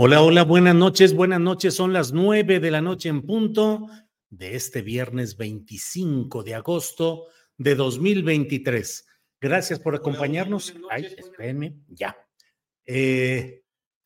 Hola, hola, buenas noches, buenas noches. Son las nueve de la noche en punto de este viernes 25 de agosto de 2023. Gracias por acompañarnos. Ay, espérenme, ya. Eh,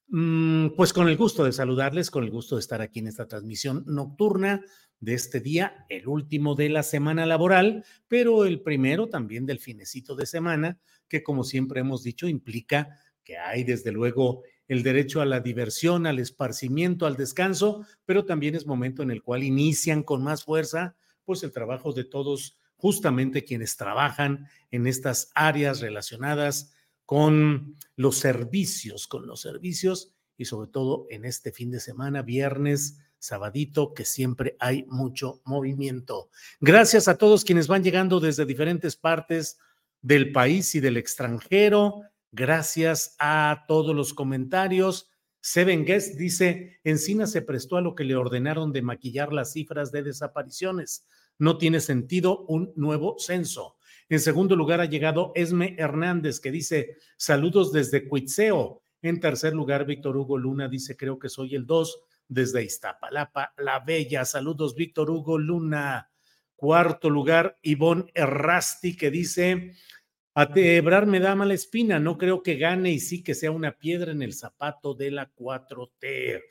mm, pues con el gusto de saludarles, con el gusto de estar aquí en esta transmisión nocturna de este día, el último de la semana laboral, pero el primero también del finecito de semana, que como siempre hemos dicho, implica que hay desde luego el derecho a la diversión, al esparcimiento, al descanso, pero también es momento en el cual inician con más fuerza pues el trabajo de todos, justamente quienes trabajan en estas áreas relacionadas con los servicios, con los servicios y sobre todo en este fin de semana, viernes, sabadito, que siempre hay mucho movimiento. Gracias a todos quienes van llegando desde diferentes partes del país y del extranjero. Gracias a todos los comentarios. Seven Guest dice, Encina se prestó a lo que le ordenaron de maquillar las cifras de desapariciones. No tiene sentido un nuevo censo. En segundo lugar ha llegado Esme Hernández, que dice, saludos desde Cuitzeo. En tercer lugar, Víctor Hugo Luna dice, creo que soy el dos desde Iztapalapa, La Bella. Saludos, Víctor Hugo Luna. Cuarto lugar, Ivonne Errasti, que dice, a Tebrar me da mala espina, no creo que gane y sí que sea una piedra en el zapato de la 4T.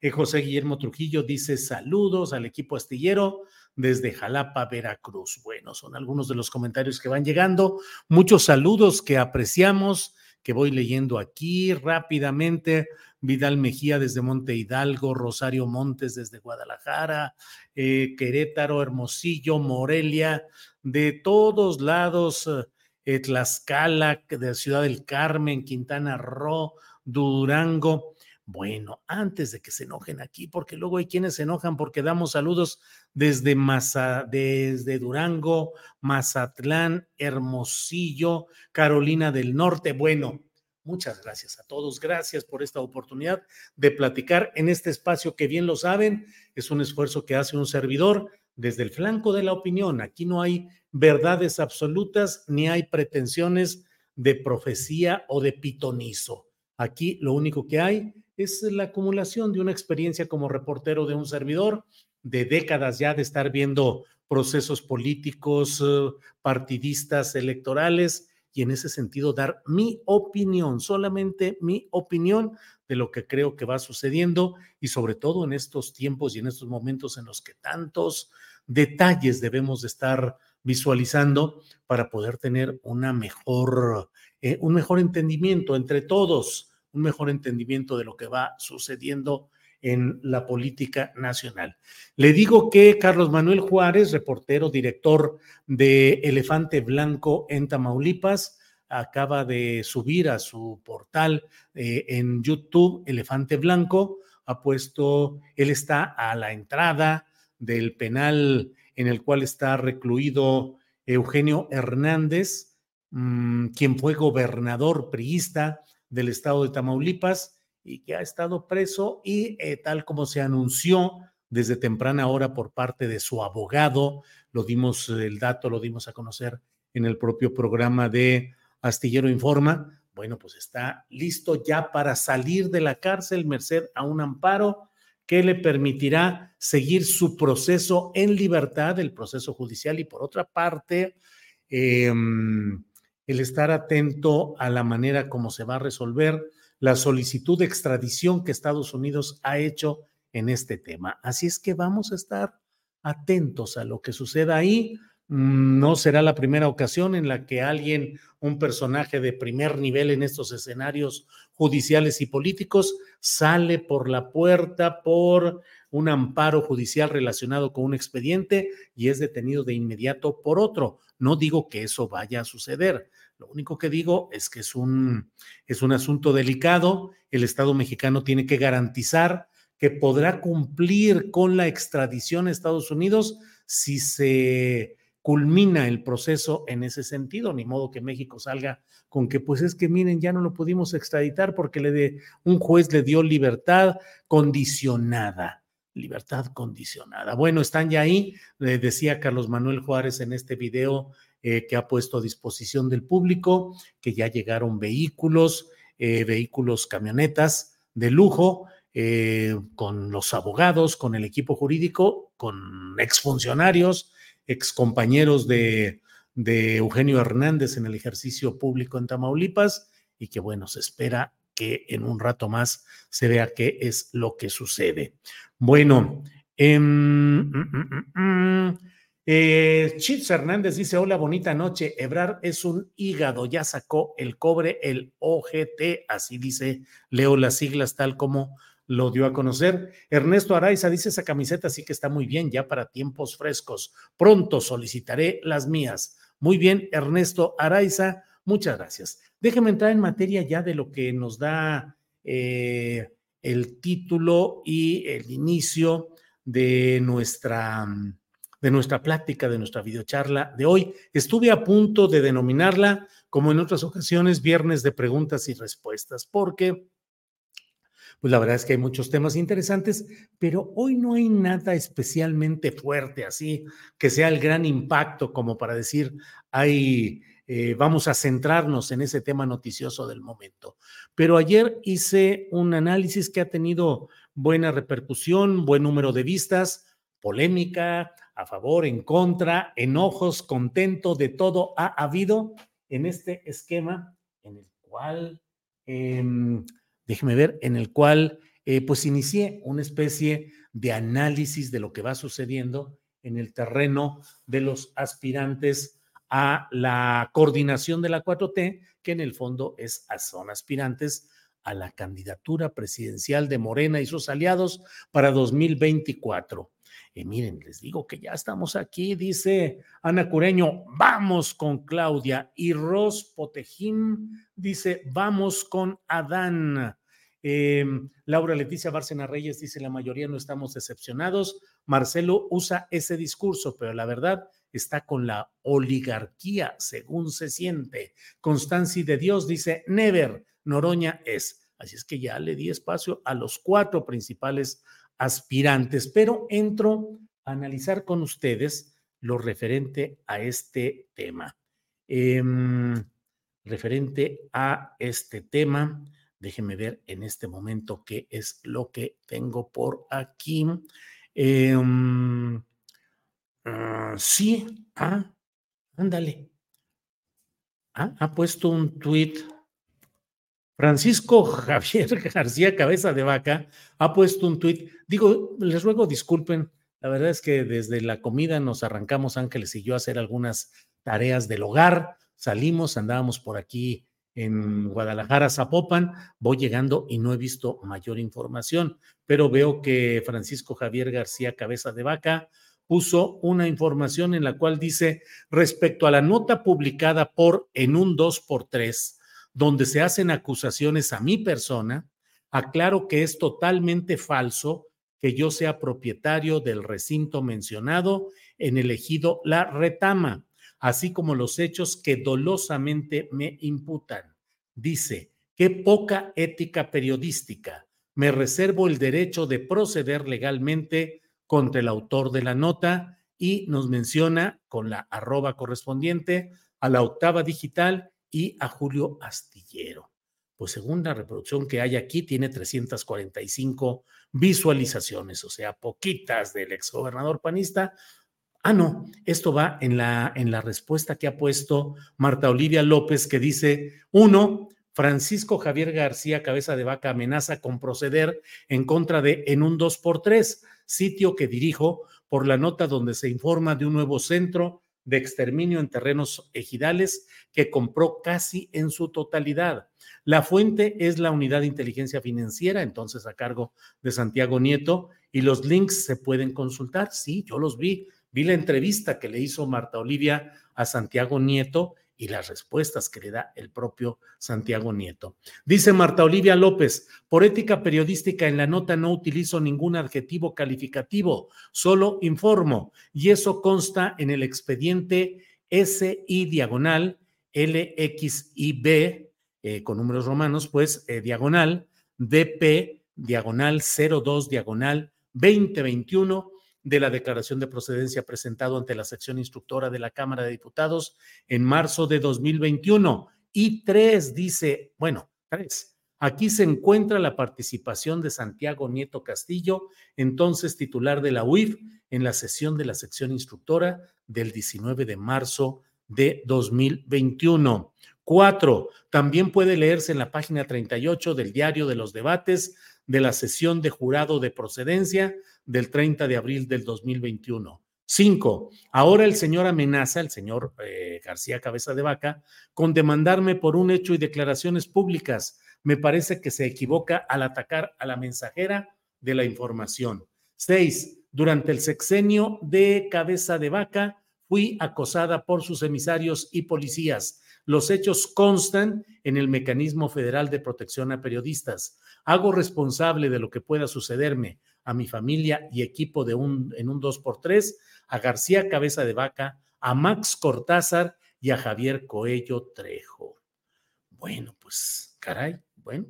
Eh, José Guillermo Trujillo dice saludos al equipo astillero desde Jalapa, Veracruz. Bueno, son algunos de los comentarios que van llegando. Muchos saludos que apreciamos, que voy leyendo aquí rápidamente. Vidal Mejía desde Monte Hidalgo, Rosario Montes desde Guadalajara, eh, Querétaro, Hermosillo, Morelia, de todos lados. Eh, eh, Tlaxcala, de Ciudad del Carmen, Quintana Roo, Durango. Bueno, antes de que se enojen aquí, porque luego hay quienes se enojan porque damos saludos desde, Maza, desde Durango, Mazatlán, Hermosillo, Carolina del Norte. Bueno, muchas gracias a todos. Gracias por esta oportunidad de platicar en este espacio que bien lo saben, es un esfuerzo que hace un servidor desde el flanco de la opinión. Aquí no hay verdades absolutas ni hay pretensiones de profecía o de pitonizo. Aquí lo único que hay es la acumulación de una experiencia como reportero de un servidor, de décadas ya de estar viendo procesos políticos, eh, partidistas, electorales, y en ese sentido dar mi opinión, solamente mi opinión de lo que creo que va sucediendo y sobre todo en estos tiempos y en estos momentos en los que tantos detalles debemos de estar visualizando para poder tener una mejor, eh, un mejor entendimiento entre todos, un mejor entendimiento de lo que va sucediendo en la política nacional. Le digo que Carlos Manuel Juárez, reportero, director de Elefante Blanco en Tamaulipas, acaba de subir a su portal eh, en YouTube Elefante Blanco, ha puesto, él está a la entrada del penal en el cual está recluido Eugenio Hernández, mm, quien fue gobernador priista del estado de Tamaulipas y que ha estado preso y eh, tal como se anunció desde temprana hora por parte de su abogado, lo dimos el dato, lo dimos a conocer en el propio programa de Astillero Informa, bueno, pues está listo ya para salir de la cárcel, merced a un amparo que le permitirá seguir su proceso en libertad, el proceso judicial, y por otra parte, eh, el estar atento a la manera como se va a resolver la solicitud de extradición que Estados Unidos ha hecho en este tema. Así es que vamos a estar atentos a lo que suceda ahí. Mm, no será la primera ocasión en la que alguien, un personaje de primer nivel en estos escenarios judiciales y políticos, sale por la puerta por un amparo judicial relacionado con un expediente y es detenido de inmediato por otro. No digo que eso vaya a suceder. Lo único que digo es que es un, es un asunto delicado. El Estado mexicano tiene que garantizar que podrá cumplir con la extradición a Estados Unidos si se culmina el proceso en ese sentido, ni modo que México salga con que pues es que miren, ya no lo pudimos extraditar porque le de, un juez le dio libertad condicionada, libertad condicionada. Bueno, están ya ahí, decía Carlos Manuel Juárez en este video eh, que ha puesto a disposición del público, que ya llegaron vehículos, eh, vehículos, camionetas de lujo, eh, con los abogados, con el equipo jurídico, con exfuncionarios, excompañeros de, de Eugenio Hernández en el ejercicio público en Tamaulipas y que bueno, se espera que en un rato más se vea qué es lo que sucede. Bueno, eh, Chips Hernández dice, hola, bonita noche. Ebrar es un hígado, ya sacó el cobre, el OGT, así dice, leo las siglas tal como lo dio a conocer. Ernesto Araiza dice esa camiseta sí que está muy bien ya para tiempos frescos. Pronto solicitaré las mías. Muy bien, Ernesto Araiza, muchas gracias. Déjeme entrar en materia ya de lo que nos da eh, el título y el inicio de nuestra, de nuestra plática, de nuestra videocharla de hoy. Estuve a punto de denominarla, como en otras ocasiones, viernes de preguntas y respuestas, porque pues la verdad es que hay muchos temas interesantes, pero hoy no hay nada especialmente fuerte así que sea el gran impacto como para decir, hay, eh, vamos a centrarnos en ese tema noticioso del momento. Pero ayer hice un análisis que ha tenido buena repercusión, buen número de vistas, polémica, a favor, en contra, enojos, contento, de todo ha habido en este esquema en el cual eh, déjeme ver, en el cual eh, pues inicié una especie de análisis de lo que va sucediendo en el terreno de los aspirantes a la coordinación de la 4T, que en el fondo es, son aspirantes a la candidatura presidencial de Morena y sus aliados para 2024. Y miren, les digo que ya estamos aquí, dice Ana Cureño, vamos con Claudia. Y Ros Potejín dice, vamos con Adán. Em, Laura Leticia Bárcena Reyes dice, la mayoría no estamos decepcionados. Marcelo usa ese discurso, pero la verdad está con la oligarquía, según se siente. Constanci de Dios dice, never, Noroña es. Así es que ya le di espacio a los cuatro principales aspirantes, pero entro a analizar con ustedes lo referente a este tema. Em, referente a este tema, déjenme ver en este momento qué es lo que tengo por aquí. Em, ah, sí, ah, ándale. Ah, ha puesto un tuit Francisco Javier García Cabeza de Vaca ha puesto un tuit. Digo, les ruego disculpen, la verdad es que desde la comida nos arrancamos Ángeles y yo a hacer algunas tareas del hogar. Salimos, andábamos por aquí en Guadalajara, Zapopan, voy llegando y no he visto mayor información, pero veo que Francisco Javier García Cabeza de Vaca puso una información en la cual dice respecto a la nota publicada por en un 2 por 3 donde se hacen acusaciones a mi persona, aclaro que es totalmente falso que yo sea propietario del recinto mencionado en el ejido La Retama, así como los hechos que dolosamente me imputan. Dice, qué poca ética periodística. Me reservo el derecho de proceder legalmente contra el autor de la nota y nos menciona con la arroba correspondiente a la octava digital y a Julio Astillero. Pues según la reproducción que hay aquí, tiene 345 visualizaciones, o sea, poquitas del exgobernador panista. Ah, no, esto va en la, en la respuesta que ha puesto Marta Olivia López, que dice, uno, Francisco Javier García Cabeza de Vaca amenaza con proceder en contra de En un 2x3, sitio que dirijo por la nota donde se informa de un nuevo centro de exterminio en terrenos ejidales que compró casi en su totalidad. La fuente es la unidad de inteligencia financiera, entonces a cargo de Santiago Nieto, y los links se pueden consultar. Sí, yo los vi. Vi la entrevista que le hizo Marta Olivia a Santiago Nieto y las respuestas que le da el propio Santiago Nieto. Dice Marta Olivia López, por ética periodística en la nota no utilizo ningún adjetivo calificativo, solo informo y eso consta en el expediente SI diagonal LXIB eh, con números romanos, pues eh, diagonal DP diagonal 02 diagonal 2021 de la declaración de procedencia presentado ante la sección instructora de la Cámara de Diputados en marzo de 2021. Y tres, dice, bueno, tres. Aquí se encuentra la participación de Santiago Nieto Castillo, entonces titular de la UIF, en la sesión de la sección instructora del 19 de marzo de 2021. Cuatro, también puede leerse en la página 38 del Diario de los Debates de la sesión de jurado de procedencia del 30 de abril del 2021. Cinco, ahora el señor amenaza, el señor eh, García Cabeza de Vaca, con demandarme por un hecho y declaraciones públicas. Me parece que se equivoca al atacar a la mensajera de la información. Seis, durante el sexenio de Cabeza de Vaca, fui acosada por sus emisarios y policías. Los hechos constan en el Mecanismo Federal de Protección a Periodistas hago responsable de lo que pueda sucederme a mi familia y equipo de un, en un 2x3, a García Cabeza de Vaca, a Max Cortázar y a Javier Coello Trejo. Bueno, pues caray, bueno,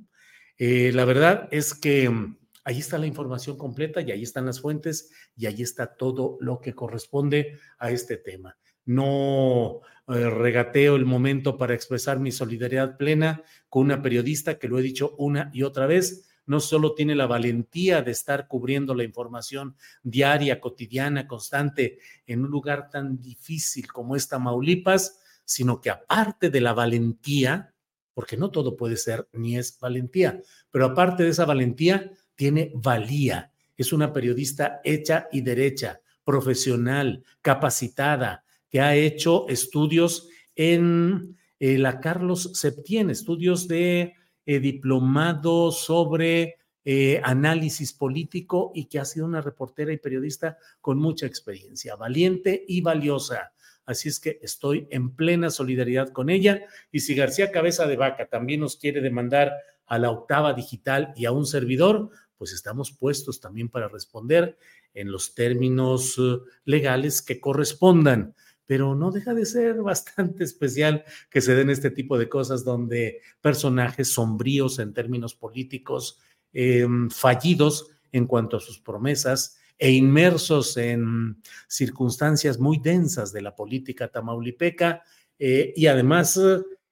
eh, la verdad es que mm, ahí está la información completa y ahí están las fuentes y ahí está todo lo que corresponde a este tema. No eh, regateo el momento para expresar mi solidaridad plena con una periodista que lo he dicho una y otra vez, no solo tiene la valentía de estar cubriendo la información diaria, cotidiana, constante en un lugar tan difícil como esta Maulipas, sino que aparte de la valentía, porque no todo puede ser ni es valentía, pero aparte de esa valentía, tiene valía. Es una periodista hecha y derecha, profesional, capacitada, que ha hecho estudios en eh, la Carlos Septién, estudios de eh, diplomado sobre eh, análisis político y que ha sido una reportera y periodista con mucha experiencia, valiente y valiosa. Así es que estoy en plena solidaridad con ella. Y si García Cabeza de Vaca también nos quiere demandar a la octava digital y a un servidor, pues estamos puestos también para responder en los términos legales que correspondan pero no deja de ser bastante especial que se den este tipo de cosas donde personajes sombríos en términos políticos, em, fallidos en cuanto a sus promesas e inmersos en circunstancias muy densas de la política tamaulipeca eh, y además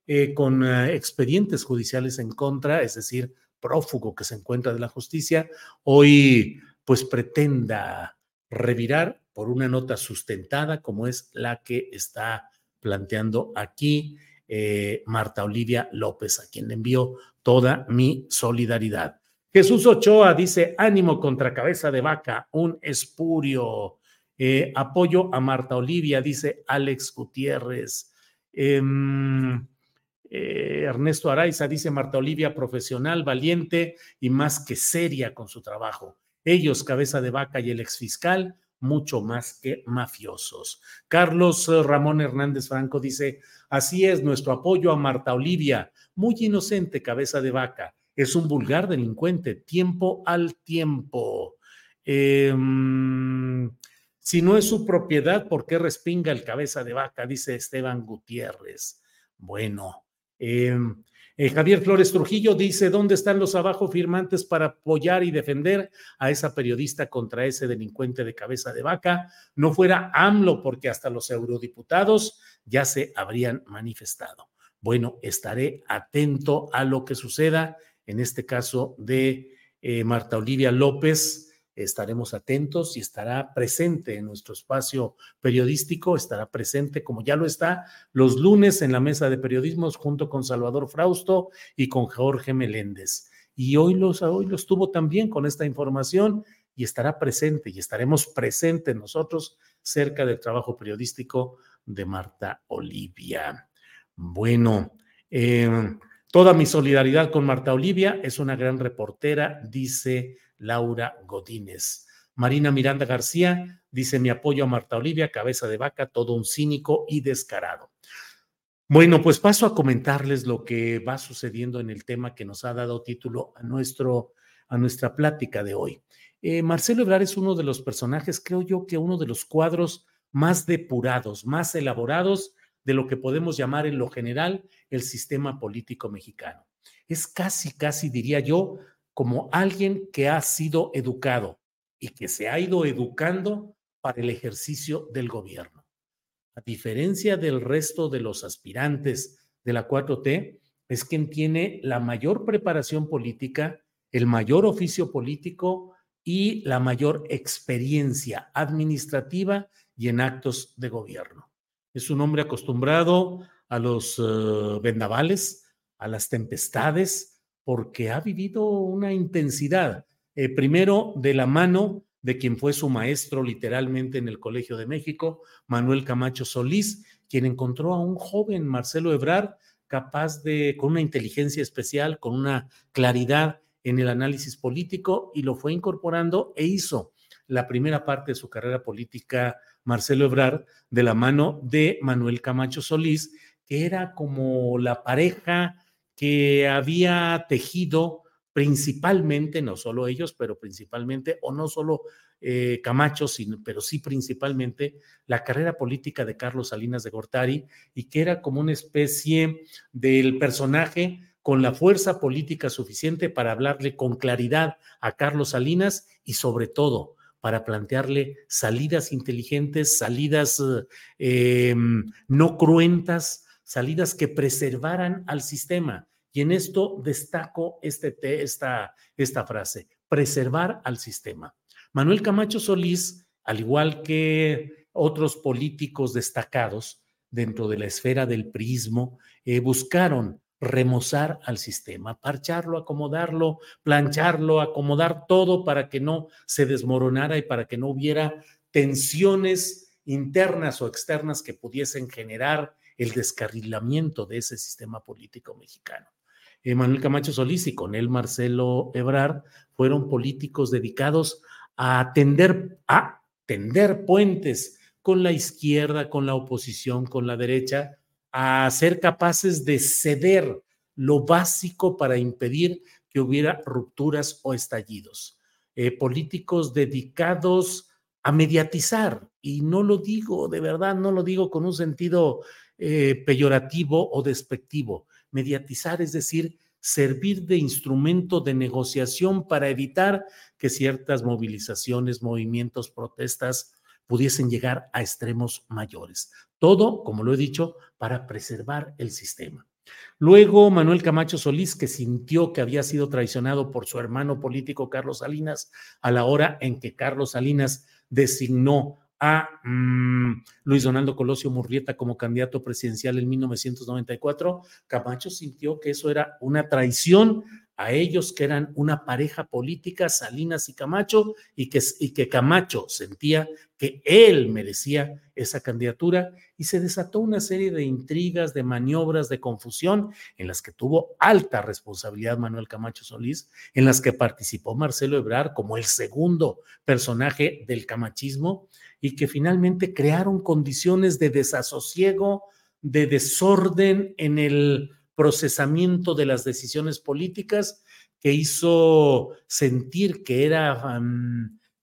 eh, con eh, expedientes judiciales en contra, es decir, prófugo que se encuentra de la justicia, hoy pues pretenda revirar por una nota sustentada como es la que está planteando aquí eh, Marta Olivia López, a quien le envío toda mi solidaridad. Jesús Ochoa dice, ánimo contra cabeza de vaca, un espurio. Eh, apoyo a Marta Olivia, dice Alex Gutiérrez. Em, eh, Ernesto Araiza dice Marta Olivia, profesional, valiente y más que seria con su trabajo. Ellos, cabeza de vaca y el exfiscal, mucho más que mafiosos. Carlos eh, Ramón Hernández Franco dice, así es nuestro apoyo a Marta Olivia, muy inocente cabeza de vaca, es un vulgar delincuente, tiempo al tiempo. Em, si no es su propiedad, ¿por qué respinga el cabeza de vaca? Dice Esteban Gutiérrez. Bueno, eh, eh, Javier Flores Trujillo dice, ¿dónde están los abajo firmantes para apoyar y defender a esa periodista contra ese delincuente de cabeza de vaca? No fuera AMLO, porque hasta los eurodiputados ya se habrían manifestado. Bueno, estaré atento a lo que suceda, en este caso de eh, Marta Olivia López, estaremos atentos y estará presente en nuestro espacio periodístico, estará presente como ya lo está los lunes en la mesa de periodismos junto con Salvador Frausto y con Jorge Meléndez. Y hoy los, hoy los tuvo también con esta información y estará presente y estaremos presentes nosotros cerca del trabajo periodístico de Marta Olivia. Bueno, eh, toda mi solidaridad con Marta Olivia, es una gran reportera, dice Laura Godínez. Marina Miranda García dice mi apoyo a Marta Olivia, cabeza de vaca, todo un cínico y descarado. Bueno, pues paso a comentarles lo que va sucediendo en el tema que nos ha dado título a, nuestro, a nuestra plática de hoy. Eh, Marcelo Ebrard es uno de los personajes, creo yo que uno de los cuadros más depurados, más elaborados de lo que podemos llamar en lo general el sistema político mexicano. Es casi, casi, diría yo, como alguien que ha sido educado y que se ha ido educando para el ejercicio del gobierno. A diferencia del resto de los aspirantes de la 4T, es quien tiene la mayor preparación política, el mayor oficio político y la mayor experiencia administrativa y en actos de gobierno. Es un hombre acostumbrado a los eh, vendavales, a las tempestades, porque ha vivido una intensidad, eh, primero de la mano de quien fue su maestro literalmente en el Colegio de México, Manuel Camacho Solís, quien encontró a un joven Marcelo Ebrard capaz de, con una inteligencia especial, con una claridad en el análisis político y lo fue incorporando e hizo la primera parte de su carrera política Marcelo Ebrard de la mano de Manuel Camacho Solís, que era como la pareja que había tejido principalmente, no solo ellos, pero principalmente, o no solo eh, Camacho, sino, pero sí principalmente, la carrera política de Carlos Salinas de Gortari y que era como una especie del personaje con la fuerza política suficiente para hablarle con claridad a Carlos Salinas y sobre todo para plantearle salidas inteligentes, salidas eh, em, no cruentas, salidas que preservaran al sistema. Y en esto destaco este, esta, esta frase, preservar al sistema. Manuel Camacho Solís, al igual que otros políticos destacados dentro de la esfera del prismo, eh, buscaron remozar al sistema, parcharlo, acomodarlo, plancharlo, acomodar todo para que no se desmoronara y para que no hubiera tensiones internas o externas que pudiesen generar el descarrilamiento de ese sistema político mexicano. Manuel Camacho Solís y con él Marcelo Ebrard fueron políticos dedicados a tender, a tender puentes con la izquierda, con la oposición, con la derecha, a ser capaces de ceder lo básico para impedir que hubiera rupturas o estallidos. Eh, políticos dedicados a mediatizar, y no lo digo, de verdad, no lo digo con un sentido eh, peyorativo o despectivo. Mediatizar es decir, servir de instrumento de negociación para evitar que ciertas movilizaciones, movimientos, protestas pudiesen llegar a extremos mayores. Todo, como lo he dicho, para preservar el sistema. Luego, Manuel Camacho Solís, que sintió que había sido traicionado por su hermano político Carlos Salinas a la hora en que Carlos Salinas designó a mm, Luis Donaldo Colosio Murrieta como candidato presidencial en 1994, Camacho sintió que eso era una traición a ellos que eran una pareja política, Salinas y Camacho, y que, y que Camacho sentía que él merecía esa candidatura y se desató una serie de intrigas, de maniobras, de confusión en las que tuvo alta responsabilidad Manuel Camacho Solís, en las que participó Marcelo Ebrard como el segundo personaje del camachismo y que finalmente crearon condiciones de desasosiego, de desorden en el procesamiento de las decisiones políticas que hizo sentir que era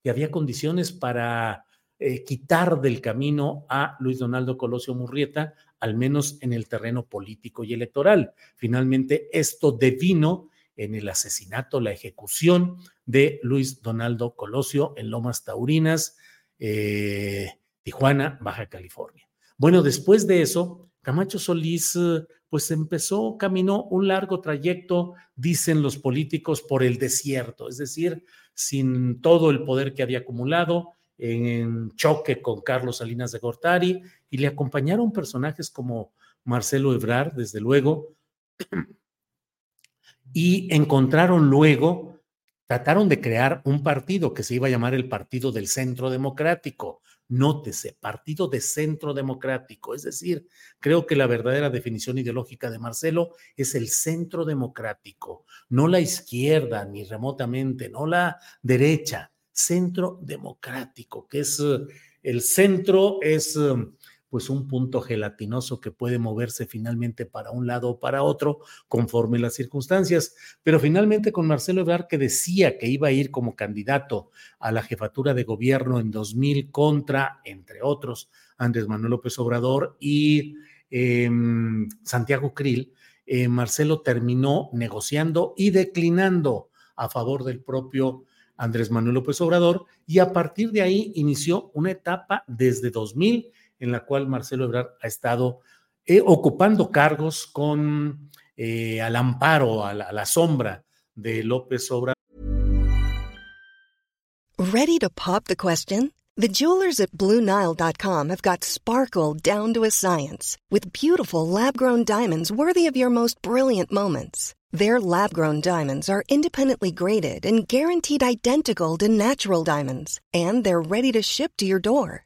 que había condiciones para eh, quitar del camino a Luis Donaldo Colosio Murrieta, al menos en el terreno político y electoral. Finalmente, esto devino en el asesinato, la ejecución de Luis Donaldo Colosio en Lomas Taurinas, eh, Tijuana, Baja California. Bueno, después de eso, Camacho Solís pues empezó, caminó un largo trayecto, dicen los políticos, por el desierto, es decir, sin todo el poder que había acumulado, en choque con Carlos Salinas de Gortari, y le acompañaron personajes como Marcelo Ebrard, desde luego, y encontraron luego, trataron de crear un partido que se iba a llamar el Partido del Centro Democrático. Nótese, Partido de Centro Democrático. Es decir, creo que la verdadera definición ideológica de Marcelo es el centro democrático, no la izquierda ni remotamente, no la derecha, centro democrático, que es eh, el centro, es eh, pues un punto gelatinoso que puede moverse finalmente para un lado o para otro conforme las circunstancias. Pero finalmente con Marcelo Ebrard que decía que iba a ir como candidato a la jefatura de gobierno en 2000 contra, entre otros, Andrés Manuel López Obrador y em, Santiago Krill, eh, Marcelo terminó negociando y declinando a favor del propio Andrés Manuel López Obrador y a partir de ahí inició una etapa desde 2000 en la cual Marcelo Ebrard ha estado eh, ocupando cargos con eh, al amparo, a la, a la sombra de López Obrador. Ready to pop the question? The jewelers at BlueNile.com have got sparkle down to a science with beautiful lab-grown diamonds worthy of your most brilliant moments. Their lab grown diamonds are independently graded and guaranteed identical to natural diamonds, and they're ready to ship to your door.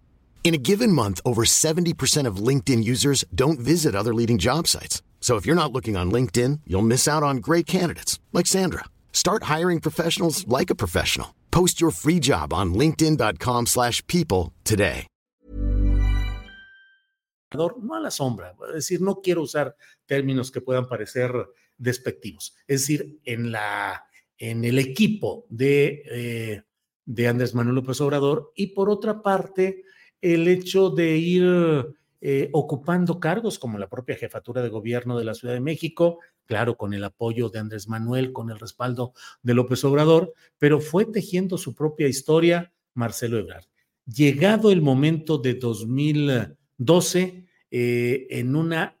In a given month, over 70% of LinkedIn users don't visit other leading job sites. So if you're not looking on LinkedIn, you'll miss out on great candidates like Sandra. Start hiring professionals like a professional. Post your free job on linkedin.com/people slash people today. no a la sombra, es decir, no quiero usar términos que puedan parecer despectivos, es decir, en la en el equipo de, eh, de Andrés Manuel López Obrador y por otra parte el hecho de ir eh, ocupando cargos como la propia jefatura de gobierno de la Ciudad de México, claro, con el apoyo de Andrés Manuel, con el respaldo de López Obrador, pero fue tejiendo su propia historia Marcelo Ebrard. Llegado el momento de 2012, eh, en una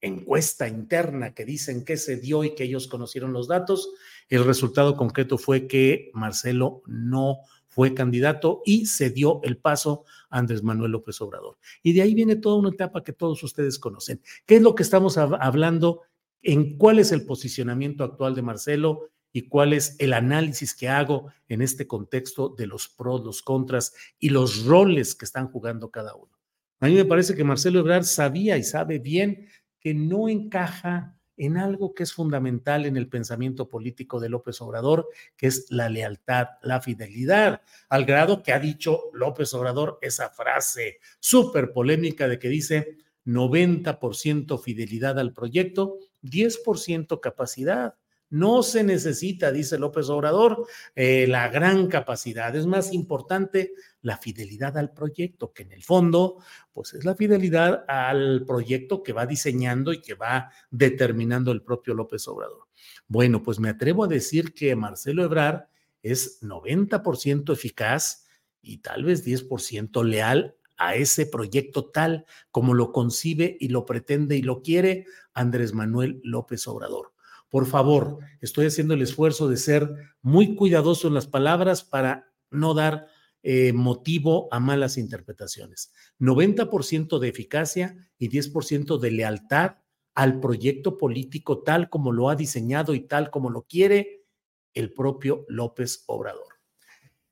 encuesta interna que dicen que se dio y que ellos conocieron los datos, el resultado concreto fue que Marcelo no fue candidato y se dio el paso a Andrés Manuel López Obrador. Y de ahí viene toda una etapa que todos ustedes conocen. ¿Qué es lo que estamos hablando? ¿En cuál es el posicionamiento actual de Marcelo? y cuál es el análisis que hago en este contexto de los pros, los contras y los roles que están jugando cada uno. A mí me parece que Marcelo Ebrard sabía y sabe bien que no encaja en algo que es fundamental en el pensamiento político de López Obrador, que es la lealtad, la fidelidad, al grado que ha dicho López Obrador esa frase súper polémica de que dice 90% fidelidad al proyecto, 10% capacidad. No se necesita, dice López Obrador, eh, la gran capacidad. Es más importante la fidelidad al proyecto, que en el fondo, pues es la fidelidad al proyecto que va diseñando y que va determinando el propio López Obrador. Bueno, pues me atrevo a decir que Marcelo Ebrard es 90% eficaz y tal vez 10% leal a ese proyecto tal como lo concibe y lo pretende y lo quiere Andrés Manuel López Obrador. Por favor, estoy haciendo el esfuerzo de ser muy cuidadoso en las palabras para no dar eh, motivo a malas interpretaciones. 90% de eficacia y 10% de lealtad al proyecto político tal como lo ha diseñado y tal como lo quiere el propio López Obrador.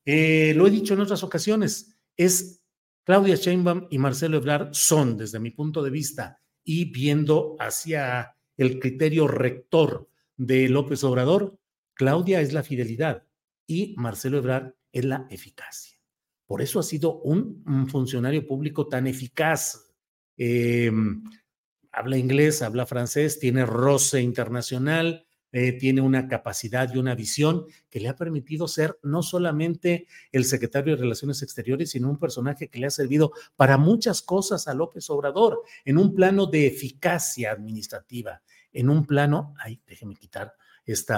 Eh, lo he dicho en otras ocasiones, es Claudia Sheinbaum y Marcelo Ebrard son, desde mi punto de vista, y viendo hacia el criterio rector de López Obrador, Claudia es la fidelidad y Marcelo Ebrard es la eficacia. Por eso ha sido un, funcionario público tan eficaz. Em, habla inglés, habla francés, tiene roce internacional, eh, tiene una capacidad y una visión que le ha permitido ser no solamente el secretario de Relaciones Exteriores, sino un personaje que le ha servido para muchas cosas a López Obrador, en un plano de eficacia administrativa, en un plano, ay, déjeme quitar este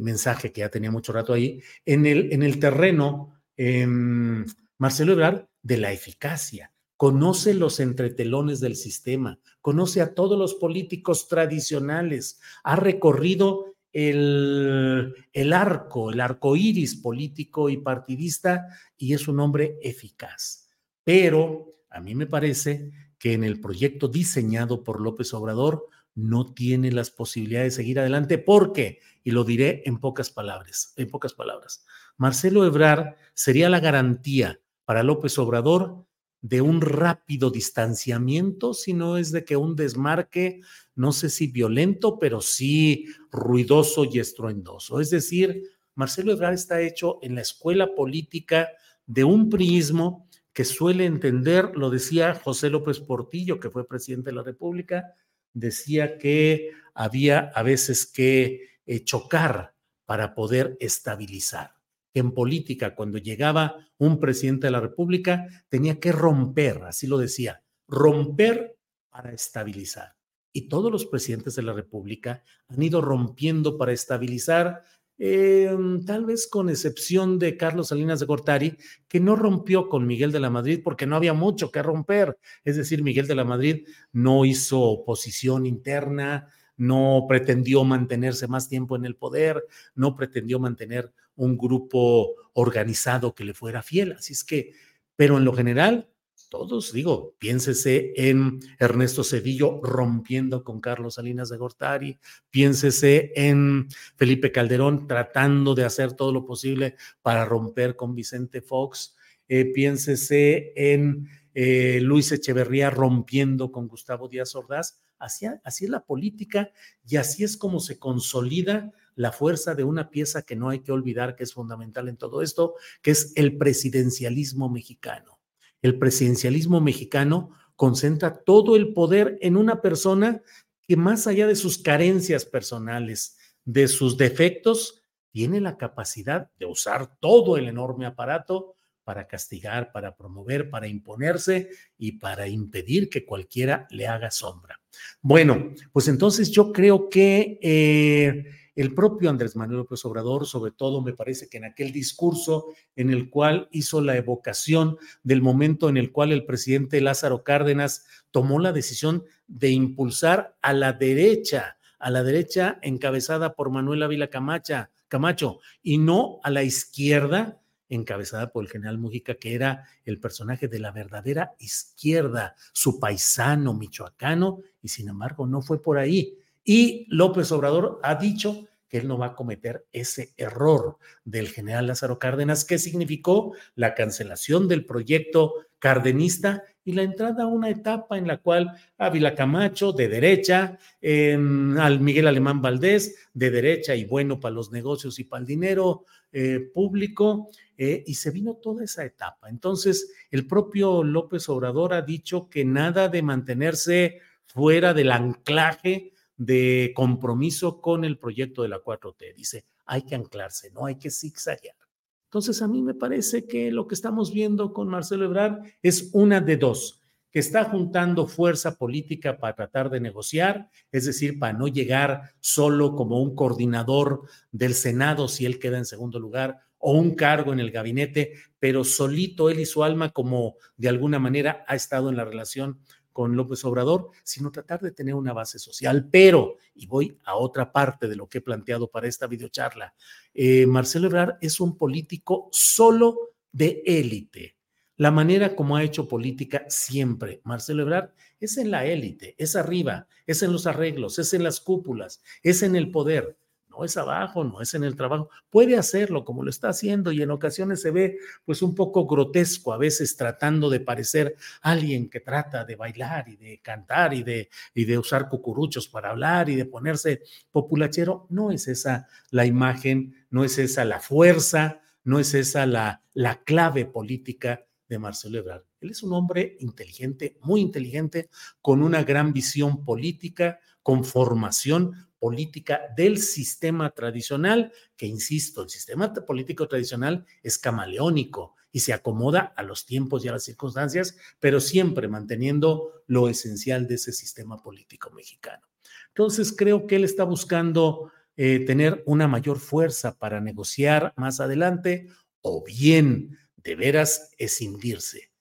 mensaje que ya tenía mucho rato ahí, en el, en el terreno, em, Marcelo Ebrard, de la eficacia conoce los entretelones del sistema, conoce a todos los políticos tradicionales, ha recorrido el, el, arco, el arco iris político y partidista, y es un hombre eficaz. Pero a mí me parece que en el proyecto diseñado por López Obrador no tiene las posibilidades de seguir adelante, porque, y lo diré en pocas palabras, en pocas palabras, Marcelo Ebrard sería la garantía para López Obrador de un rápido distanciamiento, sino es de que un desmarque, no sé si violento, pero sí ruidoso y estruendoso. Es decir, Marcelo Ebrard está hecho en la escuela política de un priismo que suele entender, lo decía José López Portillo, que fue presidente de la República, decía que había a veces que eh, chocar para poder estabilizar en política, cuando llegaba un presidente de la República, tenía que romper, así lo decía, romper para estabilizar. Y todos los presidentes de la República han ido rompiendo para estabilizar, em, tal vez con excepción de Carlos Salinas de Gortari, que no rompió con Miguel de la Madrid porque no había mucho que romper. Es decir, Miguel de la Madrid no hizo oposición interna, no pretendió mantenerse más tiempo en el poder, no pretendió mantener un grupo organizado que le fuera fiel. Así es que, pero en lo general, todos, digo, piénsese en Ernesto Cedillo rompiendo con Carlos Salinas de Gortari, piénsese en Felipe Calderón tratando de hacer todo lo posible para romper con Vicente Fox, eh, piénsese en eh, Luis Echeverría rompiendo con Gustavo Díaz Ordaz. Así, es la política y así es como se consolida la fuerza de una pieza que no hay que olvidar que es fundamental en todo esto, que es el presidencialismo mexicano. El presidencialismo mexicano concentra todo el poder en una persona que más allá de sus carencias personales, de sus defectos, tiene la capacidad de usar todo el enorme aparato para castigar, para promover, para imponerse y para impedir que cualquiera le haga sombra. Bueno, pues entonces yo creo que eh, el propio Andrés Manuel López Obrador, sobre todo me parece que en aquel discurso en el cual hizo la evocación del momento en el cual el presidente Lázaro Cárdenas tomó la decisión de impulsar a la derecha, a la derecha encabezada por Manuel Ávila Camacho, y no a la izquierda encabezada por el general Mujica, que era el personaje de la verdadera izquierda, su paisano michoacano, y sin embargo no fue por ahí. Y López Obrador ha dicho que él no va a cometer ese error del general Lázaro Cárdenas, que significó la cancelación del proyecto cardenista y la entrada a una etapa en la cual Ávila Camacho, de derecha, al Miguel Alemán Valdés, de derecha y bueno para los negocios y para el dinero eh, público, eh, y se vino toda esa etapa. Entonces, el propio López Obrador ha dicho que nada de mantenerse fuera del anclaje de compromiso con el proyecto de la 4T. Dice, hay que anclarse, no hay que zigzaguear. Entonces, a mí me parece que lo que estamos viendo con Marcelo Ebrard es una de dos, que está juntando fuerza política para tratar de negociar, es decir, para no llegar solo como un coordinador del Senado si él queda en segundo lugar o un cargo en el gabinete, pero solito él y su alma como de alguna manera ha estado en la relación con López Obrador, sino tratar de tener una base social. Pero, y voy a otra parte de lo que he planteado para esta videocharla, eh, Marcelo Ebrard es un político solo de élite. La manera como ha hecho política siempre, Marcelo Ebrard, es en la élite, es arriba, es en los arreglos, es en las cúpulas, es en el poder no es abajo, no es en el trabajo, puede hacerlo como lo está haciendo y en ocasiones se ve pues un poco grotesco, a veces tratando de parecer alguien que trata de bailar y de cantar y de, y de usar cucuruchos para hablar y de ponerse populachero, no es esa la imagen, no es esa la fuerza, no es esa la, la clave política de Marcelo Ebrard. Él es un hombre inteligente, muy inteligente, con una gran visión política, conformación política del sistema tradicional, que insisto, el sistema político tradicional es camaleónico y se acomoda a los tiempos y a las circunstancias, pero siempre manteniendo lo esencial de ese sistema político mexicano. Entonces, creo que él está buscando eh, tener una mayor fuerza para negociar más adelante o bien de veras escindirse.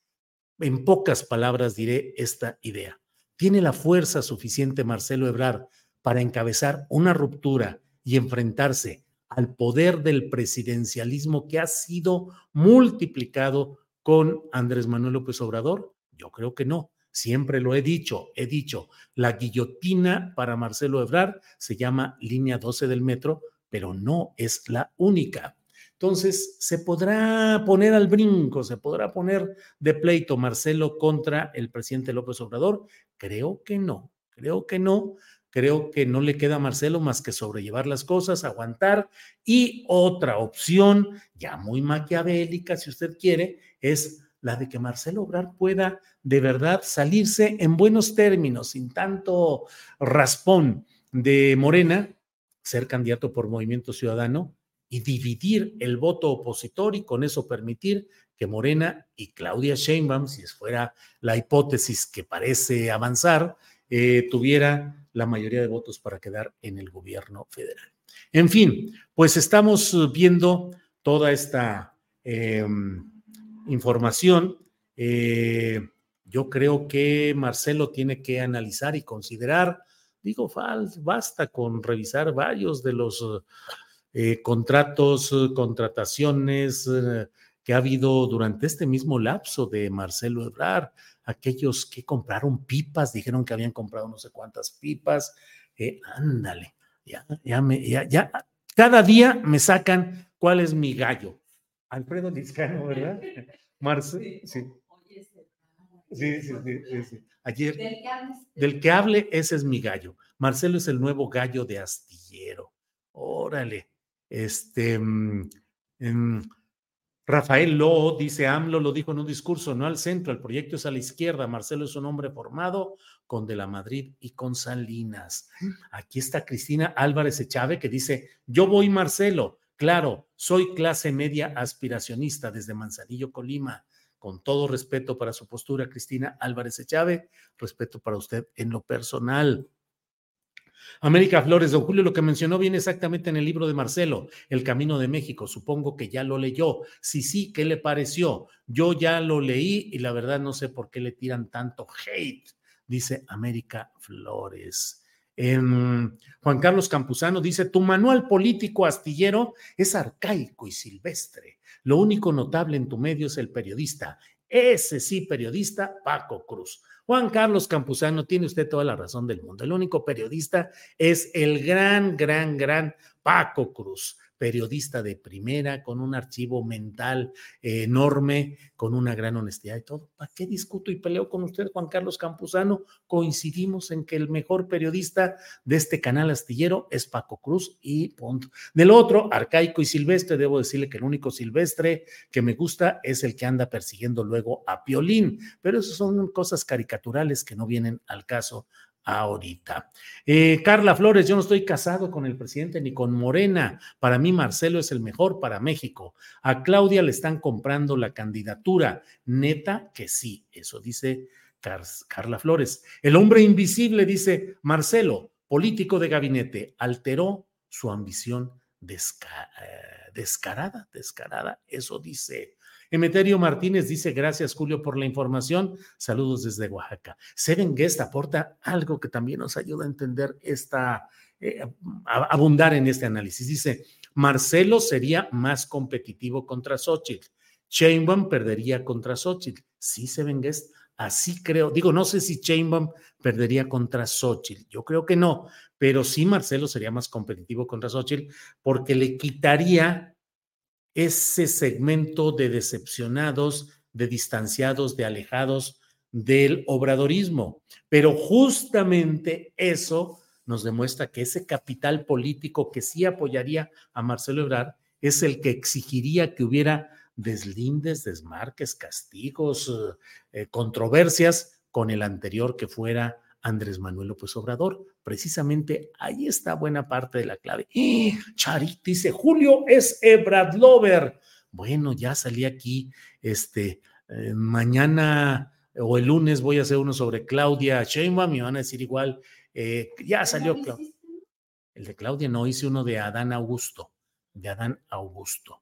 En pocas palabras diré esta idea. ¿Tiene la fuerza suficiente Marcelo Ebrard para encabezar una ruptura y enfrentarse al poder del presidencialismo que ha sido multiplicado con Andrés Manuel López Obrador? Yo creo que no. Siempre lo he dicho, he dicho, la guillotina para Marcelo Ebrard se llama línea 12 del metro, pero no es la única. Entonces, ¿se podrá poner al brinco, se podrá poner de pleito Marcelo contra el presidente López Obrador? Creo que no, creo que no. Creo que no le queda a Marcelo más que sobrellevar las cosas, aguantar. Y otra opción, ya muy maquiavélica, si usted quiere, es la de que Marcelo Obrar pueda de verdad salirse en buenos términos, sin tanto raspón de Morena, ser candidato por Movimiento Ciudadano y dividir el voto opositor y con eso permitir que Morena y Claudia Sheinbaum, si fuera la hipótesis que parece avanzar, eh, tuviera la mayoría de votos para quedar en el gobierno federal. En fin, pues estamos viendo toda esta... Em, información. Eh, yo creo que Marcelo tiene que analizar y considerar, digo, basta con revisar varios de los eh, contratos, contrataciones que ha habido durante este mismo lapso de Marcelo Ebrard, aquellos que compraron pipas, dijeron que habían comprado no sé cuántas pipas, ándale, ya, ya, me, ya, ya, cada día me sacan cuál es mi gallo. Alfredo Lizcano, ¿verdad? Marce, sí. Sí, sí, sí, sí, Ayer, del que, hable, ese es mi gallo. Marcelo es el nuevo gallo de astillero. Órale. Este, mm, em, Rafael Lo dice, AMLO lo dijo en un discurso, no al centro, el proyecto es a la izquierda. Marcelo es un hombre formado con De la Madrid y con Salinas. Aquí está Cristina Álvarez Echave que dice, yo voy Marcelo, Claro, soy clase media aspiracionista desde Manzanillo, Colima. Con todo respeto para su postura, Cristina Álvarez Echave, respeto para usted en lo personal. América Flores, don Julio, lo que mencionó viene exactamente en el libro de Marcelo, El Camino de México. Supongo que ya lo leyó. Sí, sí, ¿qué le pareció? Yo ya lo leí y la verdad no sé por qué le tiran tanto hate, dice América Flores. Juan Carlos Campuzano dice, tu manual político astillero es arcaico y silvestre. Lo único notable en tu medio es el periodista. Ese sí, periodista, Paco Cruz. Juan Carlos Campuzano, tiene usted toda la razón del mundo. El único periodista es el gran, gran, gran Paco Cruz periodista de primera, con un archivo mental enorme, con una gran honestidad y todo. ¿Para qué discuto y peleo con usted, Juan Carlos Campuzano? Coincidimos en que el mejor periodista de este canal astillero es Paco Cruz y punto. Del otro, arcaico y silvestre, debo decirle que el único silvestre que me gusta es el que anda persiguiendo luego a Piolín, pero eso son cosas caricaturales que no vienen al caso ahorita. Eh, Carla Flores, yo no estoy casado con el presidente ni con Morena. Para mí, Marcelo es el mejor para México. A Claudia le están comprando la candidatura. Neta que sí, eso dice Carla Flores. El hombre invisible, dice Marcelo, político de gabinete, alteró su ambición eh, descarada, descarada, eso dice Emeterio Martínez dice, gracias Julio por la información. Saludos desde Oaxaca. Seven Guest aporta algo que también nos ayuda a entender esta, eh, abundar en este análisis. Dice, Marcelo sería más competitivo contra Xochitl. Chainbaum perdería contra Xochitl. Sí, Seven Guest, así creo. Digo, no sé si Chainbaum perdería contra Xochitl. Yo creo que no, pero sí Marcelo sería más competitivo contra Xochitl porque le quitaría ese segmento de decepcionados, de distanciados, de alejados del obradorismo. Pero justamente eso nos demuestra que ese capital político que sí apoyaría a Marcelo Ebrard es el que exigiría que hubiera deslindes, desmarques, castigos, eh, controversias con el anterior que fuera Andrés Manuel López Obrador. Precisamente ahí está buena parte de la clave. ¡Eh! Charit dice, Julio es Ebrad Lover. Bueno, ya salí aquí, este, eh, mañana o el lunes voy a hacer uno sobre Claudia Sheinbaum, me van a decir igual, eh, ya salió Claudia. El de Claudia no, hice uno de Adán Augusto, de Adán Augusto.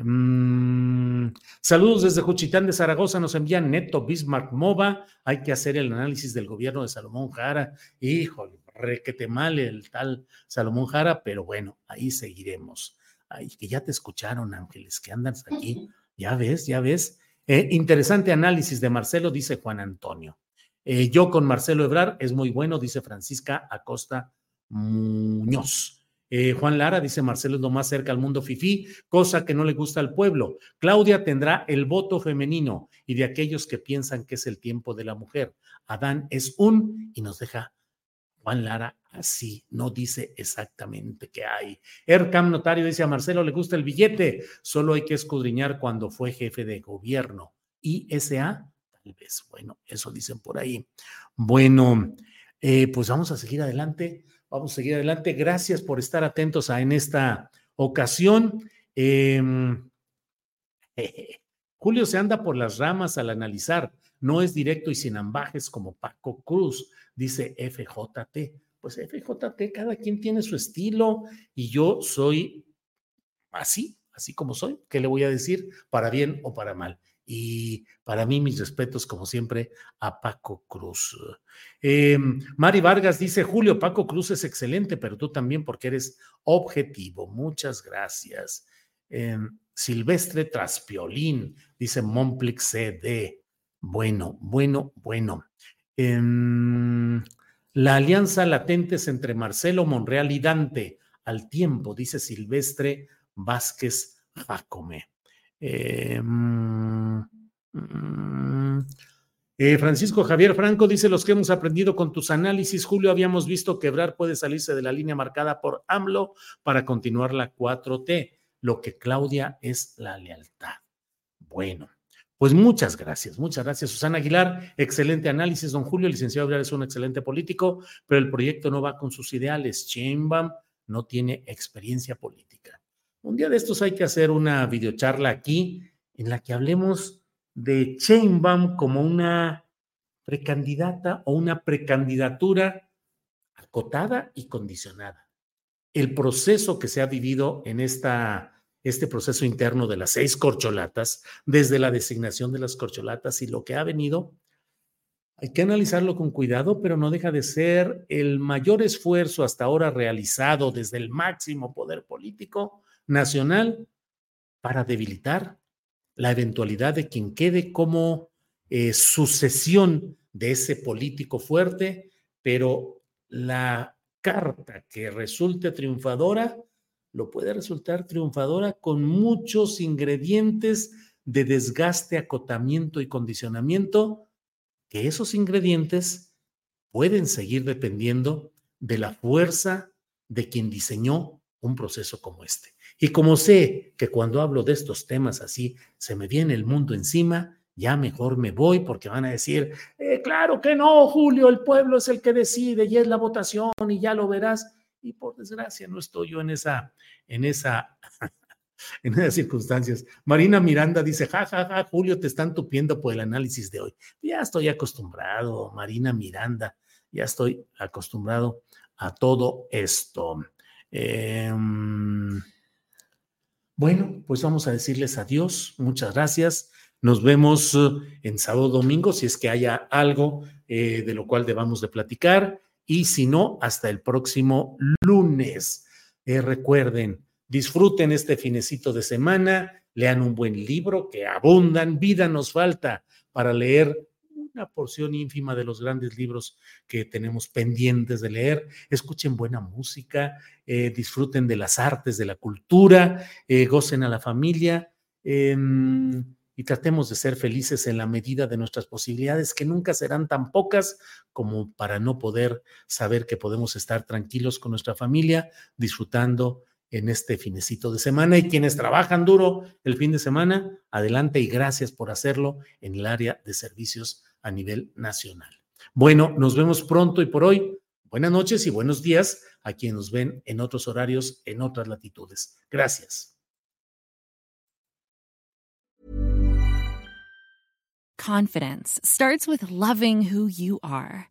Mm, saludos desde Juchitán de Zaragoza, nos envían Neto Bismarck Mova. Hay que hacer el análisis del gobierno de Salomón Jara. Híjole, requete mal el tal Salomón Jara, pero bueno, ahí seguiremos. Ay, que ya te escucharon, Ángeles, que andas aquí. Ya ves, ya ves. Eh, interesante análisis de Marcelo, dice Juan Antonio. Eh, yo con Marcelo Ebrar es muy bueno, dice Francisca Acosta Muñoz. Eh, Juan Lara dice Marcelo es lo más cerca al mundo fifí, cosa que no le gusta al pueblo. Claudia tendrá el voto femenino y de aquellos que piensan que es el tiempo de la mujer. Adán es un y nos deja Juan Lara así, no dice exactamente qué hay. Ercam Notario dice a Marcelo le gusta el billete, solo hay que escudriñar cuando fue jefe de gobierno. ISA, tal vez, bueno, eso dicen por ahí. Bueno, eh, pues vamos a seguir adelante Vamos a seguir adelante. Gracias por estar atentos a, en esta ocasión. Em, Julio se anda por las ramas al analizar. No es directo y sin ambajes como Paco Cruz, dice FJT. Pues FJT, cada quien tiene su estilo y yo soy así, así como soy. ¿Qué le voy a decir? Para bien o para mal. Y para mí, mis respetos, como siempre, a Paco Cruz. Em, Mari Vargas dice, Julio, Paco Cruz es excelente, pero tú también porque eres objetivo. Muchas gracias. Em, Silvestre Traspiolín, dice Momplix CD. Bueno, bueno, bueno. Em, la alianza latentes entre Marcelo Monreal y Dante al tiempo, dice Silvestre Vázquez Jacome. Eh, mm, mm, eh, Francisco Javier Franco dice, los que hemos aprendido con tus análisis, Julio, habíamos visto que Ebrar puede salirse de la línea marcada por AMLO para continuar la 4T. Lo que Claudia es la lealtad. Bueno, pues muchas gracias, muchas gracias, Susana Aguilar. Excelente análisis, don Julio. El licenciado Ebrar es un excelente político, pero el proyecto no va con sus ideales. Chainbaum no tiene experiencia política. Un día de estos hay que hacer una videocharla aquí en la que hablemos de Chainbaum como una precandidata o una precandidatura acotada y condicionada. El proceso que se ha vivido en esta, este proceso interno de las seis corcholatas, desde la designación de las corcholatas y lo que ha venido, hay que analizarlo con cuidado, pero no deja de ser el mayor esfuerzo hasta ahora realizado desde el máximo poder político nacional para debilitar la eventualidad de quien quede como eh, sucesión de ese político fuerte, pero la carta que resulte triunfadora lo puede resultar triunfadora con muchos ingredientes de desgaste, acotamiento y condicionamiento, que esos ingredientes pueden seguir dependiendo de la fuerza de quien diseñó un proceso como este. Y como sé que cuando hablo de estos temas así se me viene el mundo encima, ya mejor me voy porque van a decir, eh, claro que no, Julio, el pueblo es el que decide y es la votación y ya lo verás. Y por desgracia no estoy yo en esa, en esa, en esas circunstancias. Marina Miranda dice, ja, ja, ja, Julio, te están tupiendo por el análisis de hoy. Ya estoy acostumbrado, Marina Miranda, ya estoy acostumbrado a todo esto. Eh, bueno, pues vamos a decirles adiós. Muchas gracias. Nos vemos eh, en sábado domingo, si es que haya algo eh, de lo cual debamos de platicar. Y si no, hasta el próximo lunes. Eh, recuerden, disfruten este finecito de semana, lean un buen libro, que abundan, vida nos falta para leer una porción ínfima de los grandes libros que tenemos pendientes de leer. Escuchen buena música, eh, disfruten de las artes, de la cultura, eh, gocen a la familia em, y tratemos de ser felices en la medida de nuestras posibilidades, que nunca serán tan pocas como para no poder saber que podemos estar tranquilos con nuestra familia, disfrutando en este finecito de semana. Y quienes trabajan duro el fin de semana, adelante y gracias por hacerlo en el área de servicios a nivel nacional. Bueno, nos vemos pronto y por hoy. Buenas noches y buenos días a quienes nos ven en otros horarios, en otras latitudes. Gracias. Confidence starts with loving who you are.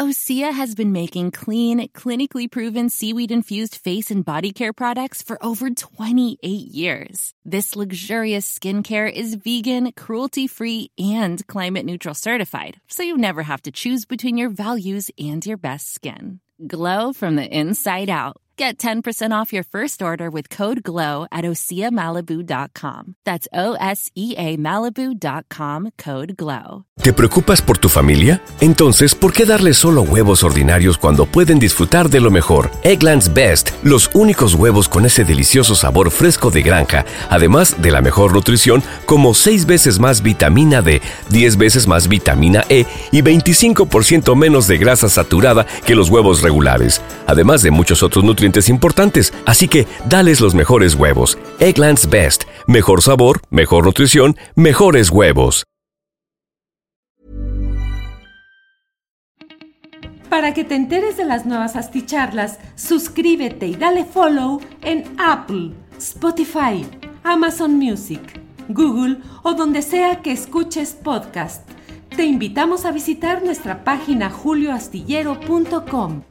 Osea has been making clean, clinically proven seaweed infused face and body care products for over 28 years. This luxurious skincare is vegan, cruelty free, and climate neutral certified, so you never have to choose between your values and your best skin. Glow from the inside out. Get 10% off your first order with code GLOW at OseaMalibu.com. That's O S E A Malibu.com code GLOW. ¿Te preocupas por tu familia? Entonces, ¿por qué darles solo huevos ordinarios cuando pueden disfrutar de lo mejor? Eggland's Best, los únicos huevos con ese delicioso sabor fresco de granja, además de la mejor nutrición, como 6 veces más vitamina D, 10 veces más vitamina E y 25% menos de grasa saturada que los huevos regulares, además de muchos otros nutrientes importantes, así que dales los mejores huevos. Egglands Best. Mejor sabor, mejor nutrición, mejores huevos. Para que te enteres de las nuevas asticharlas, suscríbete y dale follow en Apple, Spotify, Amazon Music, Google o donde sea que escuches podcast. Te invitamos a visitar nuestra página julioastillero.com.